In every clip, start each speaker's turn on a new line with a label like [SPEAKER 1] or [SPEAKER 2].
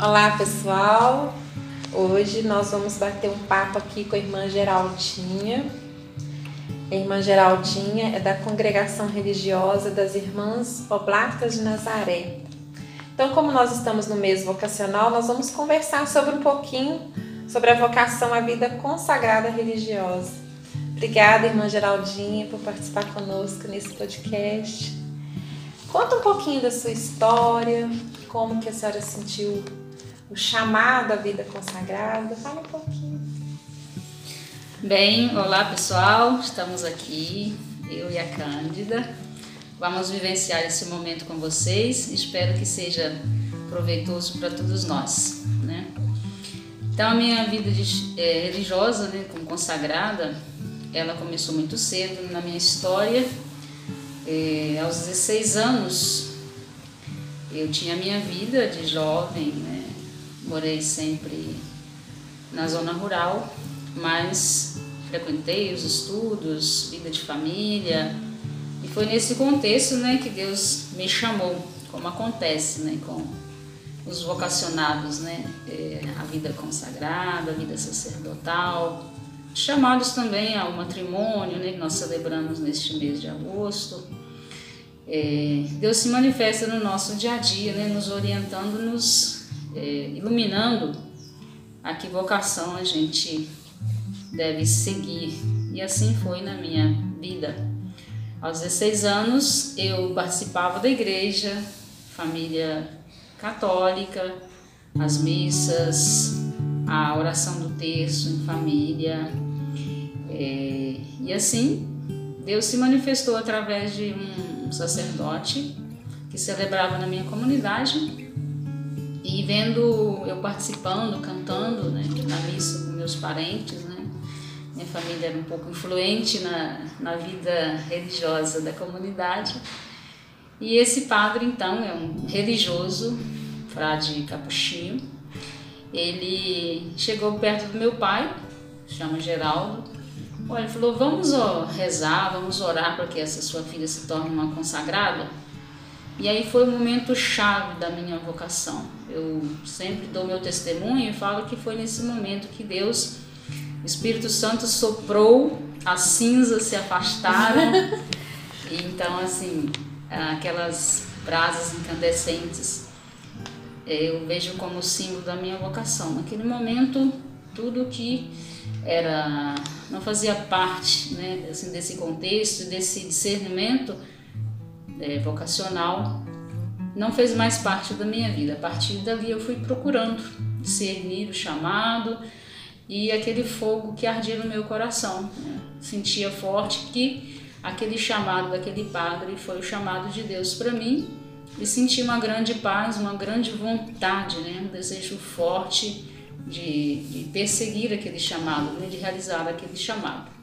[SPEAKER 1] Olá pessoal, hoje nós vamos bater um papo aqui com a irmã Geraldinha. A irmã Geraldinha é da congregação religiosa das Irmãs Oblatas de Nazaré. Então, como nós estamos no mês vocacional, nós vamos conversar sobre um pouquinho sobre a vocação à vida consagrada religiosa. Obrigada, irmã Geraldinha, por participar conosco nesse podcast. Conta um pouquinho da sua história, como que a senhora sentiu o chamado à vida consagrada. Fala um pouquinho.
[SPEAKER 2] Bem, olá pessoal, estamos aqui, eu e a Cândida. Vamos vivenciar esse momento com vocês. Espero que seja proveitoso para todos nós, né? Então, a minha vida é, religiosa, né, como consagrada, ela começou muito cedo na minha história. É, aos 16 anos, eu tinha a minha vida de jovem, né? Morei sempre na zona rural, mas frequentei os estudos, vida de família, e foi nesse contexto né, que Deus me chamou, como acontece né, com os vocacionados, né, é, a vida consagrada, a vida sacerdotal, chamados também ao matrimônio, né, que nós celebramos neste mês de agosto. É, Deus se manifesta no nosso dia a dia, né, nos orientando, nos é, iluminando a que vocação a gente deve seguir. E assim foi na minha vida. Aos 16 anos eu participava da igreja, família católica, as missas, a oração do terço em família. É, e assim Deus se manifestou através de um sacerdote que celebrava na minha comunidade e vendo eu participando, cantando né, na missa com meus parentes, né, minha família era um pouco influente na, na vida religiosa da comunidade. E esse padre, então, é um religioso, frade capuchinho. Ele chegou perto do meu pai, chama Geraldo. Olha, ele falou: Vamos ó, rezar, vamos orar para que essa sua filha se torne uma consagrada. E aí foi o momento chave da minha vocação. Eu sempre dou meu testemunho e falo que foi nesse momento que Deus, o Espírito Santo soprou, as cinzas se afastaram. e então, assim, aquelas brasas incandescentes eu vejo como símbolo da minha vocação. Naquele momento, tudo que era não fazia parte né, assim, desse contexto, desse discernimento, é, vocacional não fez mais parte da minha vida. A partir dali eu fui procurando discernir o chamado e aquele fogo que ardia no meu coração. Né? Sentia forte que aquele chamado daquele padre foi o chamado de Deus para mim e senti uma grande paz, uma grande vontade, né? um desejo forte de, de perseguir aquele chamado, né? de realizar aquele chamado.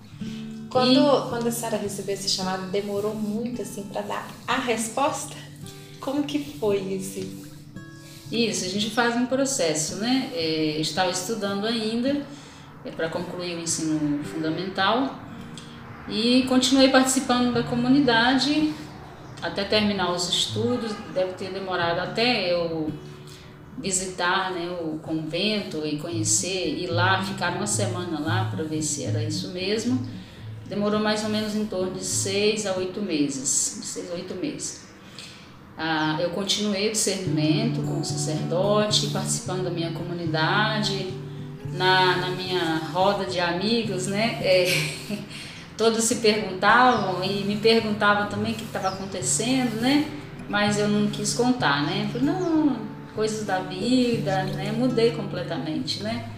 [SPEAKER 1] Quando, e... quando a senhora recebeu esse chamado, demorou muito assim para dar a resposta? Como que foi isso?
[SPEAKER 2] Isso, a gente faz um processo, né? É, estava estudando ainda é, para concluir o ensino fundamental e continuei participando da comunidade até terminar os estudos. Deve ter demorado até eu visitar né, o convento e conhecer, ir lá, ficar uma semana lá para ver se era isso mesmo. Demorou mais ou menos em torno de seis a oito meses, de seis a oito meses. Ah, eu continuei o discernimento com o sacerdote, participando da minha comunidade, na, na minha roda de amigos, né? É, todos se perguntavam e me perguntavam também o que estava acontecendo, né? Mas eu não quis contar, né? Falei, não, coisas da vida, né? Mudei completamente, né?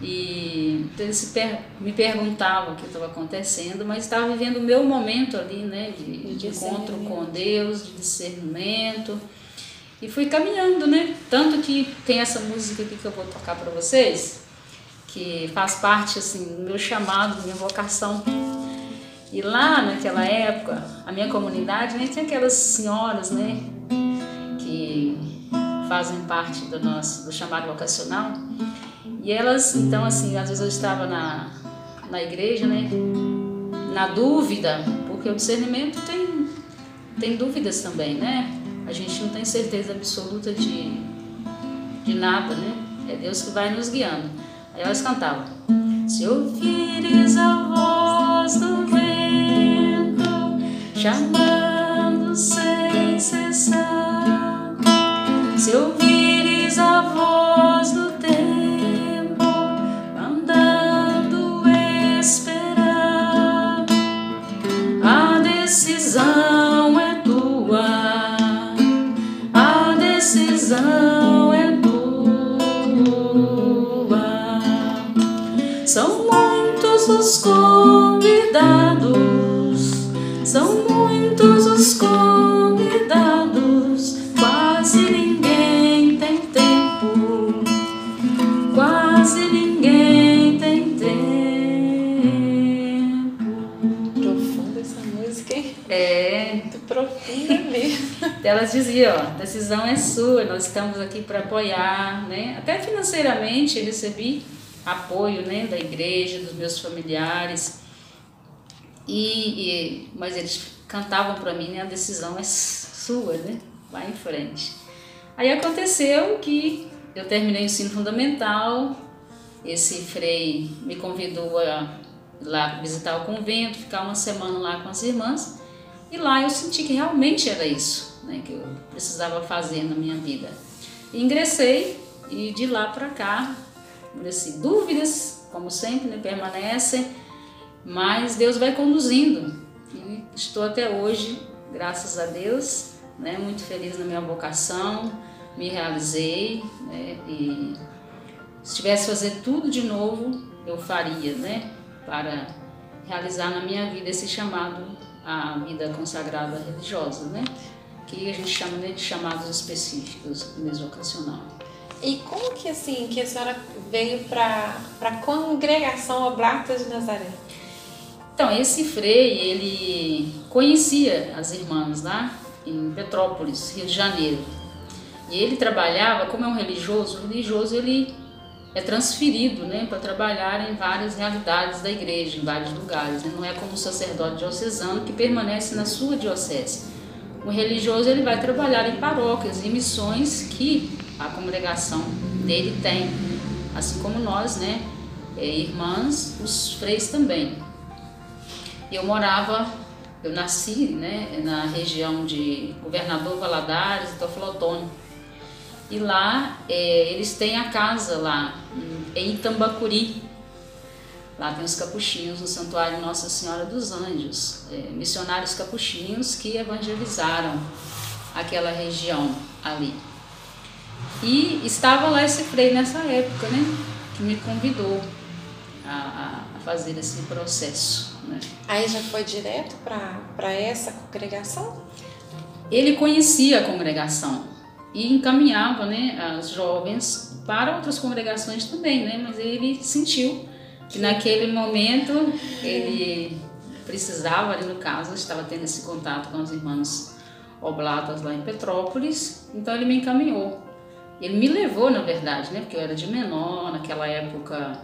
[SPEAKER 2] E então eles me perguntavam o que estava acontecendo, mas estava vivendo o meu momento ali, né, de, de encontro com Deus, de discernimento. E fui caminhando, né? Tanto que tem essa música aqui que eu vou tocar para vocês, que faz parte assim do meu chamado, da minha vocação. E lá naquela época, a minha comunidade, né, tinha aquelas senhoras, né, que fazem parte do nosso do chamado vocacional. E elas, então, assim, às vezes eu estava na, na igreja, né, na dúvida, porque o discernimento tem, tem dúvidas também, né? A gente não tem certeza absoluta de, de nada, né? É Deus que vai nos guiando. Aí elas cantavam: Se ouvires a voz do vento, chamando sem cessar, se ouvires é tua. São muitos os convidados, são muitos os convidados, Elas diziam, ó, a decisão é sua, nós estamos aqui para apoiar, né? Até financeiramente recebi apoio, né, da igreja, dos meus familiares. E, e- mas eles cantavam para mim, né, a decisão é sua, né? Vai em frente. Aí aconteceu que eu terminei o ensino fundamental, esse frei me convidou a lá visitar o convento, ficar uma semana lá com as irmãs. E lá eu senti que realmente era isso né, que eu precisava fazer na minha vida. E ingressei e de lá para cá, assim, dúvidas, como sempre, né, permanecem, mas Deus vai conduzindo. E estou até hoje, graças a Deus, né, muito feliz na minha vocação, me realizei né, e se tivesse fazer tudo de novo, eu faria, né, para realizar na minha vida esse chamado à vida consagrada religiosa, né, que a gente chama né, de chamados específicos mesmo vocacional.
[SPEAKER 1] E como que assim que a senhora veio para a congregação Oblata de Nazaré?
[SPEAKER 2] Então, esse frei, ele conhecia as irmãs lá em Petrópolis, Rio de Janeiro. E ele trabalhava, como é um religioso, o religioso ele é transferido né, para trabalhar em várias realidades da igreja, em vários lugares. Né? Não é como o sacerdote diocesano que permanece na sua diocese. O religioso ele vai trabalhar em paróquias e missões que a congregação dele tem. Assim como nós, né, é, irmãs, os freis também. Eu morava, eu nasci né, na região de Governador Valadares e Teoflotone. E lá é, eles têm a casa lá em Itambacuri. Lá tem os capuchinhos no Santuário Nossa Senhora dos Anjos, é, missionários capuchinhos que evangelizaram aquela região ali. E estava lá esse frei nessa época, né? Que me convidou a, a fazer esse processo, né?
[SPEAKER 1] Aí já foi direto para essa congregação?
[SPEAKER 2] Ele conhecia a congregação e encaminhava, né, as jovens para outras congregações também, né? Mas ele sentiu que naquele momento ele precisava, ali no caso, estava tendo esse contato com as irmãs oblatas lá em Petrópolis, então ele me encaminhou. Ele me levou, na verdade, né? Porque eu era de menor, naquela época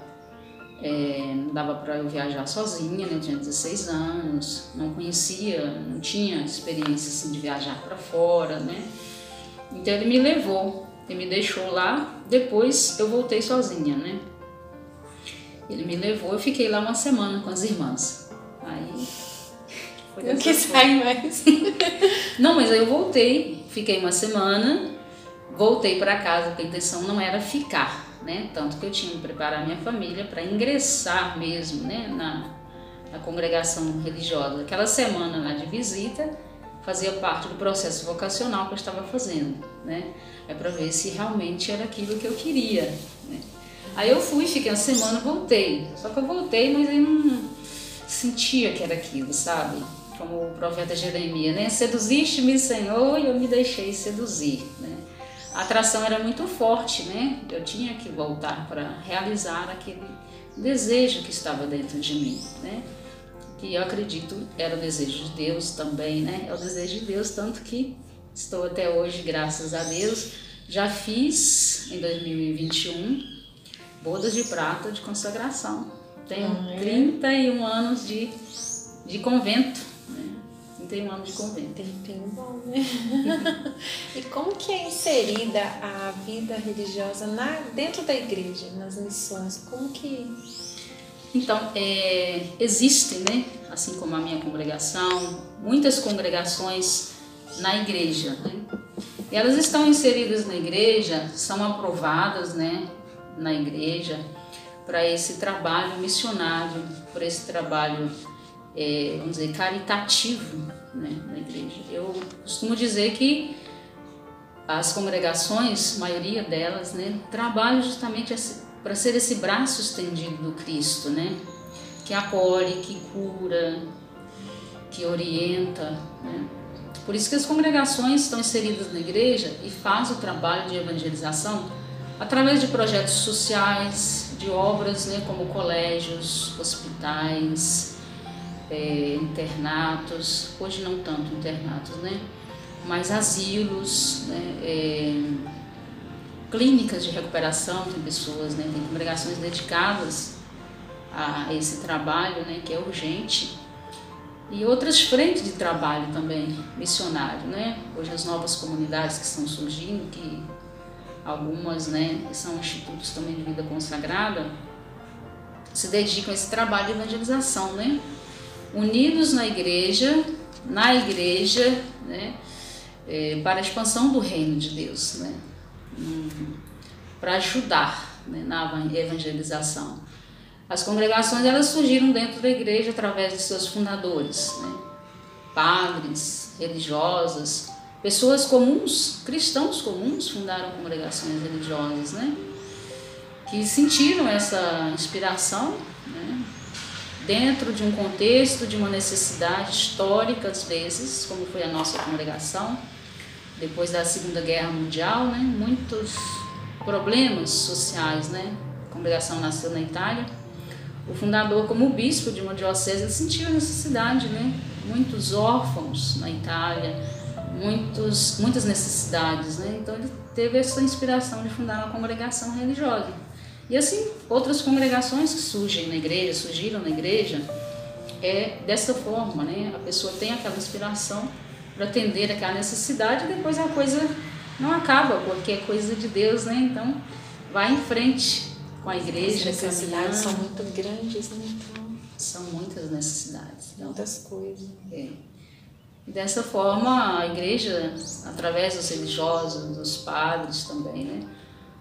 [SPEAKER 2] é, não dava para eu viajar sozinha, né? Tinha 16 anos, não conhecia, não tinha experiência assim, de viajar para fora, né? Então ele me levou, ele me deixou lá, depois eu voltei sozinha, né? Ele me levou, eu fiquei lá uma semana com as irmãs. Aí foi
[SPEAKER 1] quis
[SPEAKER 2] forma.
[SPEAKER 1] sair mais.
[SPEAKER 2] Não, mas aí eu voltei, fiquei uma semana, voltei para casa, porque a intenção não era ficar, né? Tanto que eu tinha que preparar minha família para ingressar mesmo, né, na, na congregação religiosa. Aquela semana lá de visita fazia parte do processo vocacional que eu estava fazendo, né? É para ver se realmente era aquilo que eu queria, né? Aí eu fui, fiquei uma semana, voltei. Só que eu voltei, mas eu não sentia que era aquilo, sabe? Como o profeta Jeremias, né? Seduziste-me, Senhor, e eu me deixei seduzir, né? A atração era muito forte, né? Eu tinha que voltar para realizar aquele desejo que estava dentro de mim, né? Que eu acredito era o desejo de Deus também, né? É o desejo de Deus, tanto que estou até hoje, graças a Deus. Já fiz em 2021 bodas de prata de consagração. Tenho
[SPEAKER 1] Ah, é?
[SPEAKER 2] 31 anos de, de convento. Né? 31 anos de convento.
[SPEAKER 1] Tempinho bom, né? e como que é inserida a vida religiosa na, dentro da igreja, nas missões? Como que...
[SPEAKER 2] Então, é, existem, né, assim como a minha congregação, muitas congregações na igreja, né? E elas estão inseridas na igreja, são aprovadas, né, na igreja para esse trabalho missionário, para esse trabalho é, vamos dizer, caritativo né, na igreja. Eu costumo dizer que as congregações, maioria delas, né, trabalham justamente para ser esse braço estendido do Cristo, né, que acolhe, que cura, que orienta. Né. Por isso que as congregações estão inseridas na igreja e fazem o trabalho de evangelização através de projetos sociais, de obras né, como colégios, hospitais, é, internatos, hoje não tanto internatos, né? Mas asilos, né? É, clínicas de recuperação, tem pessoas, né? Tem congregações dedicadas a esse trabalho, né? Que é urgente. E outras frentes de trabalho também, missionário, né? Hoje as novas comunidades que estão surgindo, que algumas, né? São institutos também de vida consagrada, se dedicam a esse trabalho de evangelização, né? unidos na igreja, na igreja, né, é, para a expansão do reino de Deus, né, hum, para ajudar né, na evangelização. As congregações elas surgiram dentro da igreja através de seus fundadores, né, padres, religiosas, pessoas comuns, cristãos comuns fundaram congregações religiosas, né, que sentiram essa inspiração dentro de um contexto de uma necessidade histórica, às vezes, como foi a nossa congregação, depois da Segunda Guerra Mundial, né? muitos problemas sociais. Né? A congregação nasceu na Itália. O fundador, como bispo de uma diocese, sentiu a necessidade, né? muitos órfãos na Itália, muitos, muitas necessidades. Né? Então ele teve essa inspiração de fundar uma congregação religiosa. E assim, outras congregações que surgem na igreja, surgiram na igreja, é dessa forma, né? A pessoa tem aquela inspiração para atender aquela necessidade e depois a coisa não acaba, porque é coisa de Deus, né? Então, vai em frente com a igreja.
[SPEAKER 1] As necessidades são muito grandes, né? Então,
[SPEAKER 2] são muitas necessidades.
[SPEAKER 1] Muitas coisas.
[SPEAKER 2] É. E dessa forma, a igreja, através dos religiosos, dos padres também, né?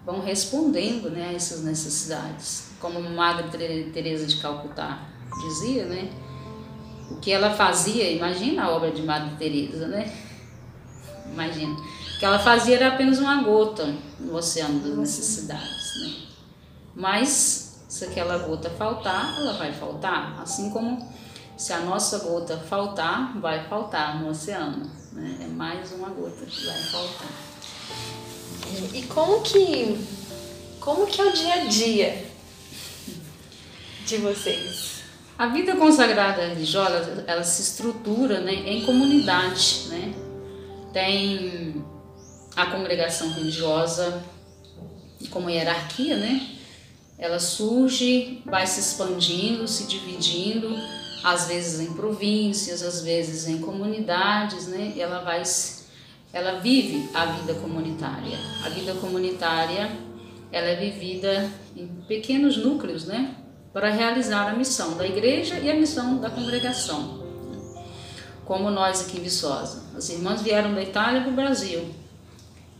[SPEAKER 2] vão respondendo né, a essas necessidades. Como Madre Teresa de Calcutá dizia, né, o que ela fazia, imagina a obra de Madre Teresa, né? Imagina. O que ela fazia era apenas uma gota no oceano das necessidades, né? Mas se aquela gota faltar, ela vai faltar, assim como se a nossa gota faltar, vai faltar no oceano, né? É mais uma gota que vai faltar.
[SPEAKER 1] E como que como que é o dia a dia de vocês?
[SPEAKER 2] A vida consagrada religiosa, ela se estrutura né, em comunidade, né? Tem a congregação religiosa como hierarquia, né? Ela surge, vai se expandindo, se dividindo, às vezes em províncias, às vezes em comunidades, né? E ela vai ela vive a vida comunitária. A vida comunitária ela é vivida em pequenos núcleos, né, para realizar a missão da igreja e a missão da congregação. Como nós aqui em Viçosa. As irmãs vieram da Itália para o Brasil.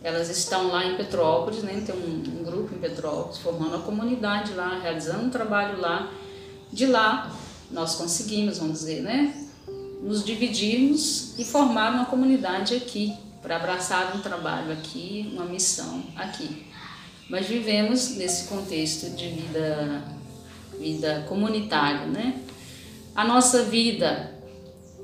[SPEAKER 2] Elas estão lá em Petrópolis, né, tem um, um grupo em Petrópolis, formando a comunidade lá, realizando um trabalho lá. De lá, nós conseguimos, vamos dizer, né, nos dividirmos e formar uma comunidade aqui, para abraçar um trabalho aqui, uma missão aqui. Mas vivemos nesse contexto de vida, vida comunitária, né? A nossa vida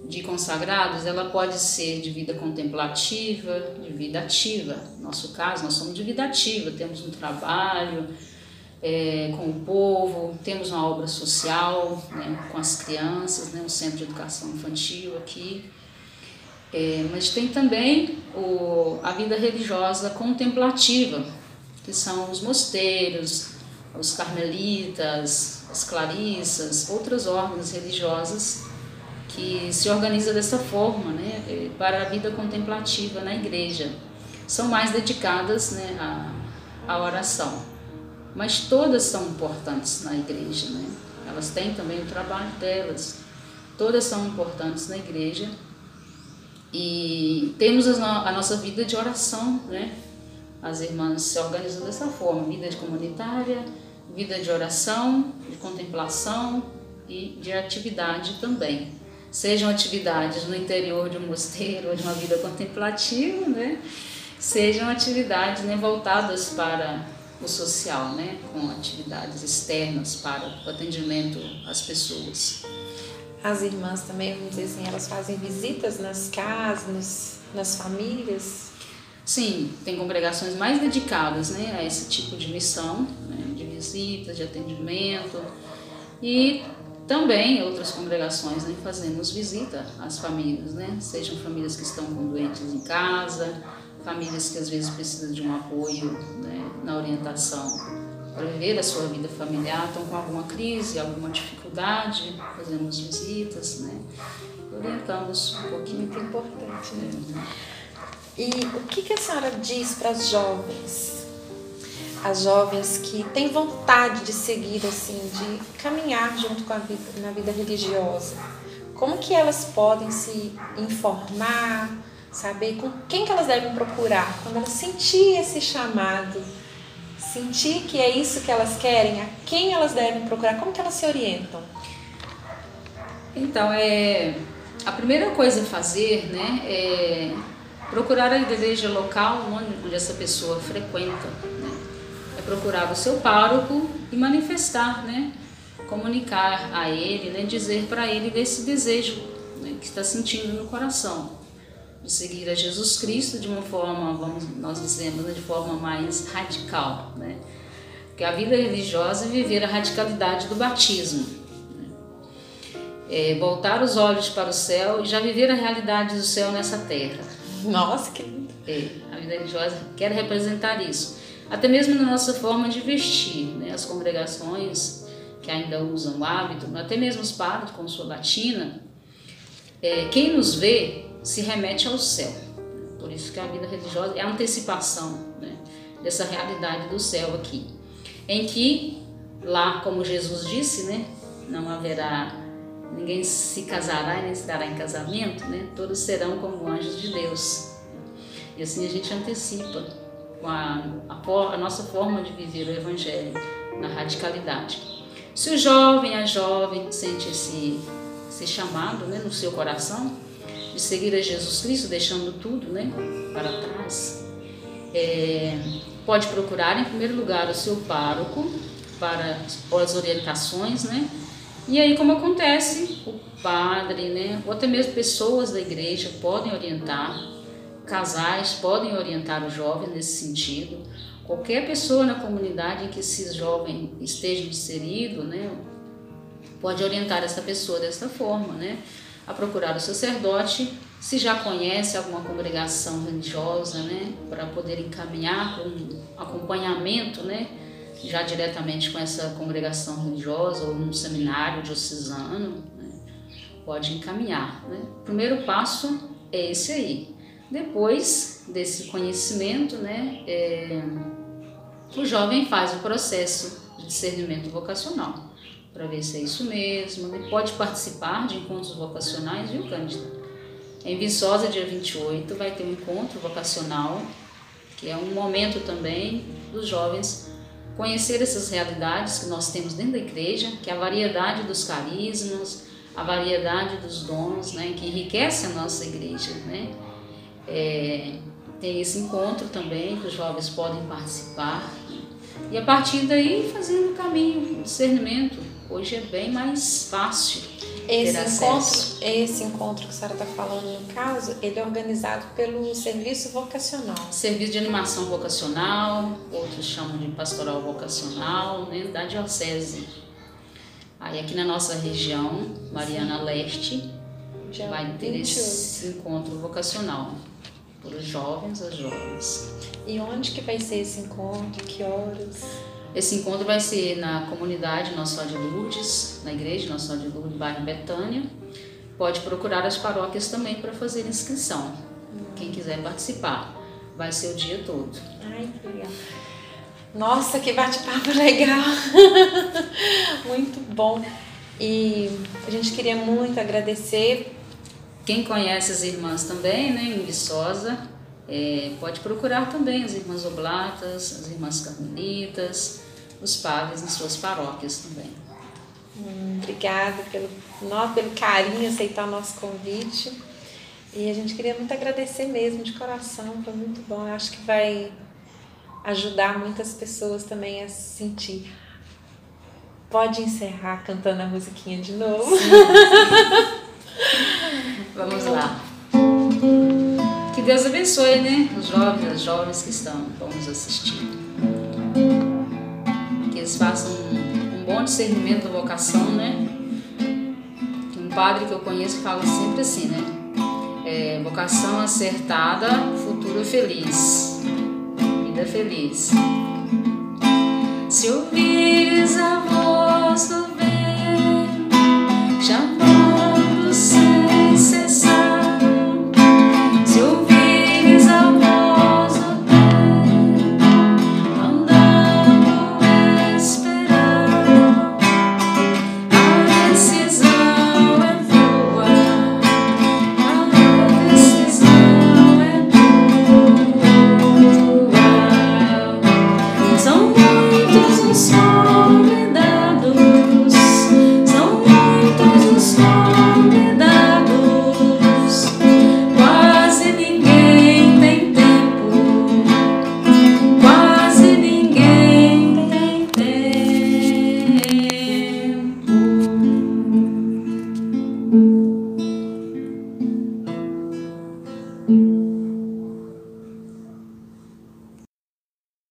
[SPEAKER 2] de consagrados, ela pode ser de vida contemplativa, de vida ativa. No nosso caso, nós somos de vida ativa, temos um trabalho é, com o povo, temos uma obra social né, com as crianças, né, um centro de educação infantil aqui. É, mas tem também o, a vida religiosa contemplativa, que são os mosteiros, os carmelitas, as clarissas, outras ordens religiosas que se organiza dessa forma, né, é, para a vida contemplativa na igreja. São mais dedicadas né, à, à oração. Mas todas são importantes na igreja, né? Elas têm também o trabalho delas. Todas são importantes na igreja. E temos a nossa vida de oração, né? As irmãs se organizam dessa forma: vida comunitária, vida de oração, de contemplação e de atividade também sejam atividades no interior de um mosteiro ou de uma vida contemplativa, né? sejam atividades né, voltadas para o social, né? com atividades externas para o atendimento às pessoas.
[SPEAKER 1] As irmãs também, vamos dizer assim, elas fazem visitas nas casas, nas, nas famílias?
[SPEAKER 2] Sim, tem congregações mais dedicadas né, a esse tipo de missão, né, de visitas, de atendimento. E também outras congregações né, fazemos visita às famílias, né? sejam famílias que estão com doentes em casa, famílias que às vezes precisam de um apoio né, na orientação para viver a sua vida familiar, estão com alguma crise, alguma dificuldade, fazemos visitas, né? orientamos um pouquinho.
[SPEAKER 1] Muito importante, né? E o que, que a senhora diz para as jovens as jovens que têm vontade de seguir assim, de caminhar junto com a vida na vida religiosa. Como que elas podem se informar, saber com quem que elas devem procurar quando elas sentir esse chamado, sentir que é isso que elas querem, a quem elas devem procurar, como que elas se orientam?
[SPEAKER 2] Então, é a primeira coisa a fazer, né, é procurar a igreja local onde, essa pessoa frequenta é procurar o seu pároco e manifestar, né? comunicar a ele, né? dizer para ele desse desejo né? que está sentindo no coração de seguir a Jesus Cristo de uma forma, vamos nós dizemos, né? de forma mais radical, né? Porque a vida religiosa é viver a radicalidade do batismo, né? é voltar os olhos para o céu e já viver a realidade do céu nessa terra.
[SPEAKER 1] Nossa, que lindo!
[SPEAKER 2] É, a vida religiosa quer representar isso até mesmo na nossa forma de vestir, né? as congregações que ainda usam o hábito, até mesmo os padres com sua batina, é, quem nos vê se remete ao céu. Por isso que a vida religiosa é a antecipação né? dessa realidade do céu aqui, em que lá, como Jesus disse, né? não haverá ninguém se casará e nem se dará em casamento, né? todos serão como anjos de Deus. E assim a gente antecipa a, a, a nossa forma de viver o Evangelho na radicalidade. Se o jovem, a jovem, sente esse, esse chamado né, no seu coração de seguir a Jesus Cristo, deixando tudo né, para trás, é, pode procurar em primeiro lugar o seu pároco para as orientações, né? E aí, como acontece, o padre, né, ou até mesmo pessoas da igreja podem orientar casais podem orientar o jovem nesse sentido. Qualquer pessoa na comunidade em que esse jovem esteja inserido, né, pode orientar essa pessoa desta forma, né, a procurar o sacerdote, se já conhece alguma congregação religiosa, né, para poder encaminhar com um acompanhamento, né, já diretamente com essa congregação religiosa ou num seminário diocesano, né, pode encaminhar. Né. O primeiro passo é esse aí, depois desse conhecimento, né, é, o jovem faz o processo de discernimento vocacional para ver se é isso mesmo. Ele pode participar de encontros vocacionais, viu, Cândida? Em Viçosa, dia 28, vai ter um encontro vocacional, que é um momento também dos jovens conhecer essas realidades que nós temos dentro da igreja, que é a variedade dos carismas, a variedade dos dons, né, que enriquece a nossa igreja, né? É, tem esse encontro também que os jovens podem participar e a partir daí fazendo o caminho, o discernimento. Hoje é bem mais fácil.
[SPEAKER 1] Esse encontro, esse encontro que a senhora está falando no caso, ele é organizado pelo serviço vocacional.
[SPEAKER 2] Serviço de animação vocacional, outros chamam de pastoral vocacional, né, da diocese. Aí aqui na nossa região, Mariana Leste, vai ter 28. esse encontro vocacional para os jovens as jovens.
[SPEAKER 1] E onde que vai ser esse encontro? Que horas?
[SPEAKER 2] Esse encontro vai ser na comunidade Nossa Senhora de Lourdes, na igreja Nossa Senhora de Lourdes, bairro Betânia, pode procurar as paróquias também para fazer inscrição. Quem quiser participar, vai ser o dia todo.
[SPEAKER 1] Ai, que legal. Nossa, que bate-papo legal! muito bom. E a gente queria muito agradecer.
[SPEAKER 2] Quem conhece as irmãs também, né, em Viçosa, é, pode procurar também as irmãs oblatas, as irmãs carmelitas, os padres em suas paróquias também.
[SPEAKER 1] Hum, obrigada pelo, pelo carinho, aceitar o nosso convite. E a gente queria muito agradecer mesmo, de coração, foi muito bom. Eu acho que vai ajudar muitas pessoas também a se sentir. Pode encerrar cantando a musiquinha de novo? Sim, sim.
[SPEAKER 2] Vamos lá. Que Deus abençoe, né? Os jovens, as jovens que estão, vão nos assistir. Façam um, um bom discernimento da vocação, né? Um padre que eu conheço fala sempre assim, né? É, vocação acertada, futuro feliz. Vida feliz. Se ouvires a voz do